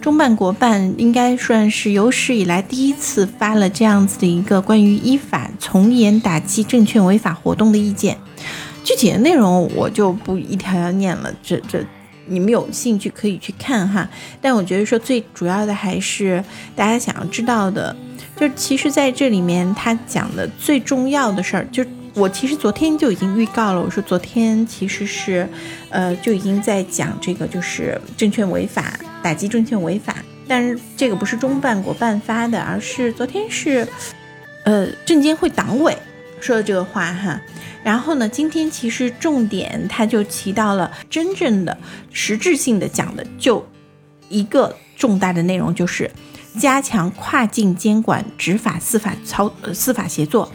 中办国办应该算是有史以来第一次发了这样子的一个关于依法从严打击证券违法活动的意见。具体的内容我就不一条条念了，这这你们有兴趣可以去看哈。但我觉得说最主要的还是大家想要知道的，就其实在这里面他讲的最重要的事儿，就我其实昨天就已经预告了，我说昨天其实是，呃就已经在讲这个就是证券违法。打击证券违法，但是这个不是中办国办发的，而是昨天是，呃，证监会党委说的这个话哈。然后呢，今天其实重点他就提到了真正的实质性的讲的，就一个重大的内容，就是加强跨境监管、执法、司法操呃、司法协作。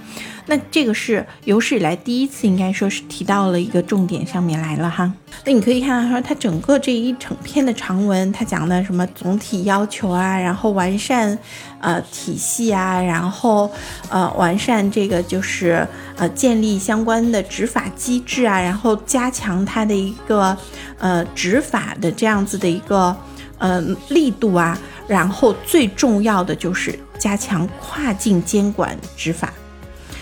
那这个是有史以来第一次，应该说是提到了一个重点上面来了哈。那你可以看到说，它整个这一整篇的长文，它讲的什么总体要求啊，然后完善呃体系啊，然后呃完善这个就是呃建立相关的执法机制啊，然后加强它的一个呃执法的这样子的一个呃力度啊，然后最重要的就是加强跨境监管执法。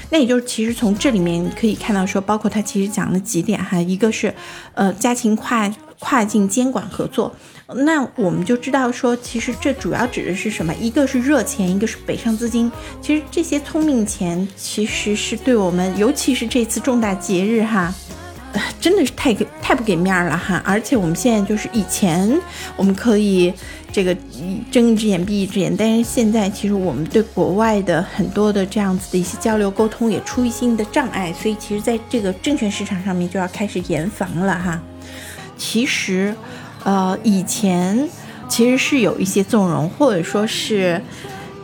那也就是，其实从这里面可以看到，说包括他其实讲了几点哈，一个是，呃，加强跨跨境监管合作。那我们就知道说，其实这主要指的是什么？一个是热钱，一个是北上资金。其实这些聪明钱，其实是对我们，尤其是这次重大节日哈。真的是太给太不给面了哈！而且我们现在就是以前我们可以这个睁一只眼闭一只眼，但是现在其实我们对国外的很多的这样子的一些交流沟通也出一些的障碍，所以其实在这个证券市场上面就要开始严防了哈。其实，呃，以前其实是有一些纵容，或者说是，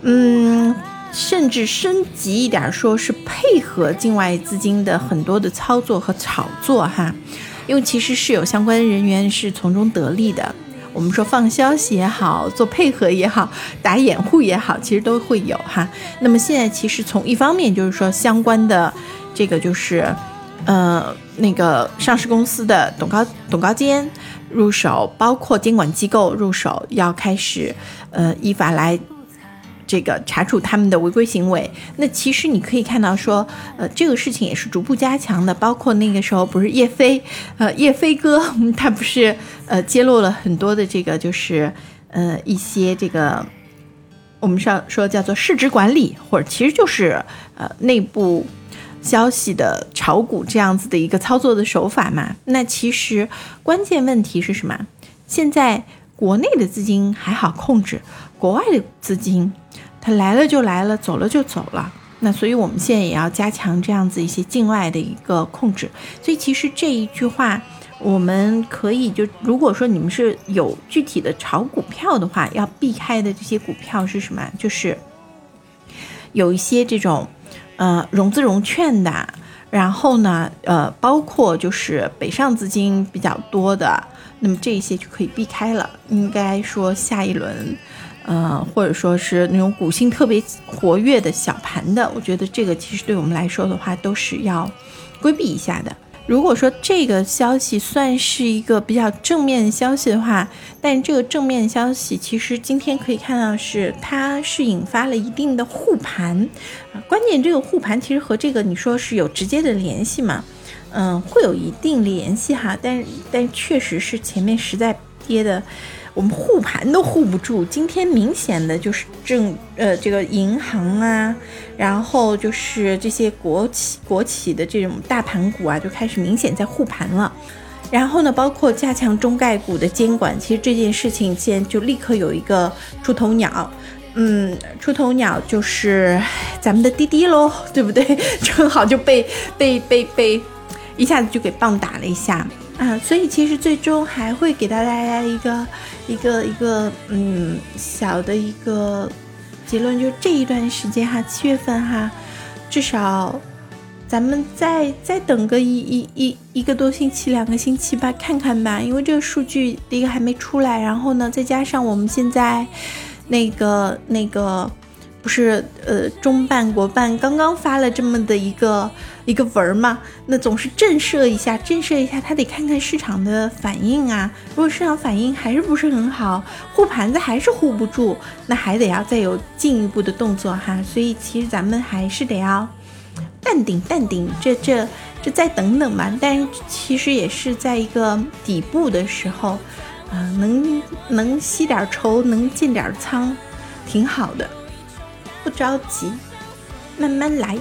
嗯。甚至升级一点，说是配合境外资金的很多的操作和炒作哈，因为其实是有相关人员是从中得利的。我们说放消息也好，做配合也好，打掩护也好，其实都会有哈。那么现在其实从一方面就是说相关的这个就是呃那个上市公司的董高董高监入手，包括监管机构入手，要开始呃依法来。这个查处他们的违规行为，那其实你可以看到说，呃，这个事情也是逐步加强的。包括那个时候不是叶飞，呃，叶飞哥 他不是呃揭露了很多的这个就是呃一些这个我们上说叫做市值管理，或者其实就是呃内部消息的炒股这样子的一个操作的手法嘛。那其实关键问题是什么？现在国内的资金还好控制，国外的资金。他来了就来了，走了就走了。那所以我们现在也要加强这样子一些境外的一个控制。所以其实这一句话，我们可以就如果说你们是有具体的炒股票的话，要避开的这些股票是什么？就是有一些这种呃融资融券的，然后呢呃包括就是北上资金比较多的，那么这一些就可以避开了。应该说下一轮。呃，或者说是那种股性特别活跃的小盘的，我觉得这个其实对我们来说的话，都是要规避一下的。如果说这个消息算是一个比较正面的消息的话，但这个正面消息其实今天可以看到是它是引发了一定的护盘，关键这个护盘其实和这个你说是有直接的联系嘛？嗯，会有一定联系哈，但但确实是前面实在跌的。我们护盘都护不住，今天明显的就是正呃这个银行啊，然后就是这些国企国企的这种大盘股啊，就开始明显在护盘了。然后呢，包括加强中概股的监管，其实这件事情现在就立刻有一个出头鸟，嗯，出头鸟就是 咱们的滴滴喽，对不对？正好就被被被被一下子就给棒打了一下。啊，所以其实最终还会给到大家一个一个一个嗯小的一个结论，就这一段时间哈，七月份哈，至少咱们再再等个一一一一个多星期、两个星期吧，看看吧，因为这个数据第一个还没出来，然后呢，再加上我们现在那个那个不是呃中办国办刚刚发了这么的一个一个文儿嘛，那总是震慑一下，震慑一下，他得看看市场的反应啊。如果市场反应还是不是很好，护盘子还是护不住，那还得要再有进一步的动作哈。所以其实咱们还是得要淡定淡定，这这这再等等吧。但其实也是在一个底部的时候，啊，能能吸点筹，能进点仓，挺好的。不着急，慢慢来。